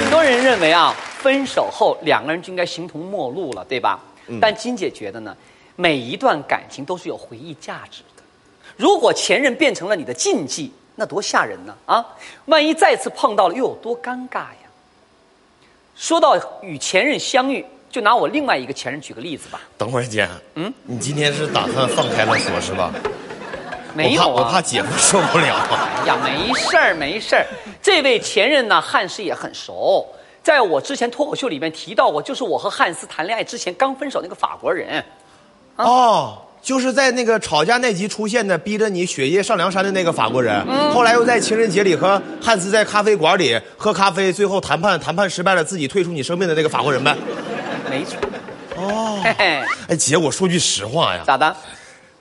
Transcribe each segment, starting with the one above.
很多人认为啊，分手后两个人就应该形同陌路了，对吧？但金姐觉得呢，每一段感情都是有回忆价值的。如果前任变成了你的禁忌，那多吓人呢！啊，万一再次碰到了，又有多尴尬呀？说到与前任相遇，就拿我另外一个前任举个例子吧。等会儿姐，嗯，你今天是打算放开了说，是吧？没有啊，我怕姐夫受不了。哎呀，没事儿，没事儿。这位前任呢，汉斯也很熟，在我之前脱口秀里面提到过，就是我和汉斯谈恋爱之前刚分手那个法国人。哦，就是在那个吵架那集出现的，逼着你雪夜上梁山的那个法国人。后来又在情人节里和汉斯在咖啡馆里喝咖啡，最后谈判谈判失败了，自己退出你生命的那个法国人呗。没错。哦。嘿嘿。哎，姐，我说句实话呀。咋的？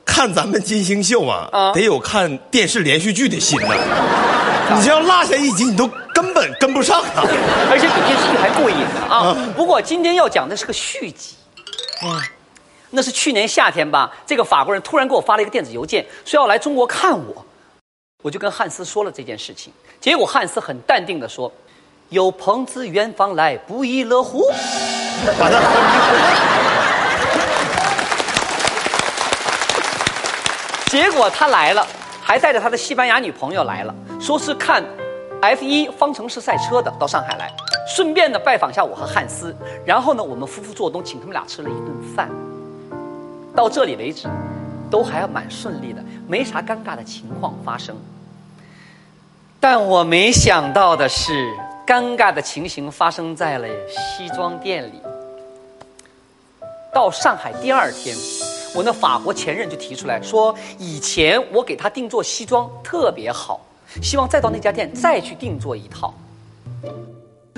看咱们金星秀啊，得有看电视连续剧的心呐。你这要落下一集，你都根本跟不上啊。而且比电视剧还过瘾呢啊。不过今天要讲的是个续集。啊，那是去年夏天吧，这个法国人突然给我发了一个电子邮件，说要来中国看我。我就跟汉斯说了这件事情，结果汉斯很淡定的说：“有朋自远方来，不亦乐乎。”把他。结果他来了，还带着他的西班牙女朋友来了，说是看 F 一方程式赛车的，到上海来，顺便呢拜访一下我和汉斯。然后呢，我们夫妇做东，请他们俩吃了一顿饭。到这里为止，都还蛮顺利的，没啥尴尬的情况发生。但我没想到的是，尴尬的情形发生在了西装店里。到上海第二天。我那法国前任就提出来说，以前我给他定做西装特别好，希望再到那家店再去定做一套。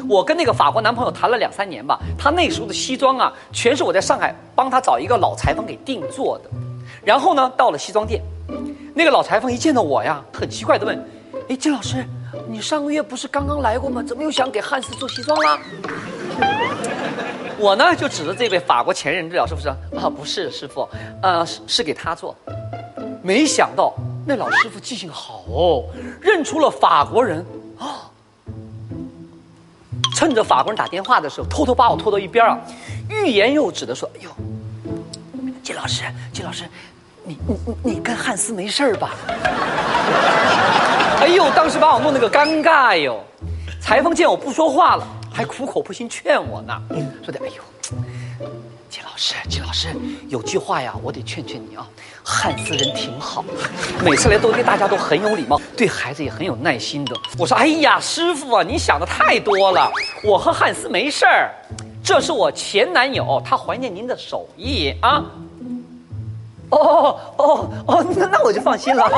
我跟那个法国男朋友谈了两三年吧，他那时候的西装啊，全是我在上海帮他找一个老裁缝给定做的。然后呢，到了西装店，那个老裁缝一见到我呀，很奇怪的问：“哎，金老师，你上个月不是刚刚来过吗？怎么又想给汉斯做西装啦？”我呢就指着这位法国前任，这老师傅说：“啊，不是师傅，呃，是是给他做。”没想到那老师傅记性好哦，认出了法国人啊。趁着法国人打电话的时候，偷偷把我拖到一边啊，欲言又止的说：“哎呦，金老师，金老师，你你你你跟汉斯没事吧？”哎呦，当时把我弄那个尴尬哟。裁缝见我不说话了。还苦口婆心劝我呢，说的哎呦，金老师，金老师，有句话呀，我得劝劝你啊。汉斯人挺好，每次来都对大家都很有礼貌，对孩子也很有耐心的。我说哎呀，师傅啊，你想的太多了，我和汉斯没事儿，这是我前男友，他怀念您的手艺啊。哦哦哦，那那我就放心了。我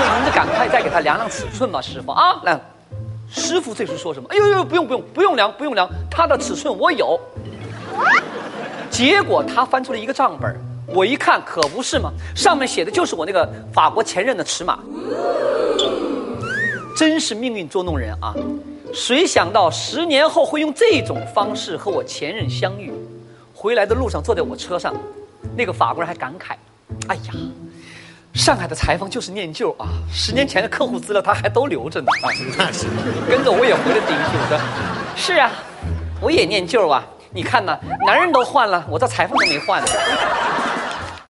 说您就赶快再给他量量尺寸吧，师傅啊，来。师傅这时说什么？哎呦呦，不用不用不用量不用量，他的尺寸我有。结果他翻出了一个账本，我一看可不是嘛，上面写的就是我那个法国前任的尺码。真是命运捉弄人啊！谁想到十年后会用这种方式和我前任相遇？回来的路上坐在我车上，那个法国人还感慨：“哎呀。”上海的裁缝就是念旧啊，十年前的客户资料他还都留着呢啊，那是，跟着我也回了顶宿的。是啊，我也念旧啊，你看呢，男人都换了，我这裁缝都没换呢。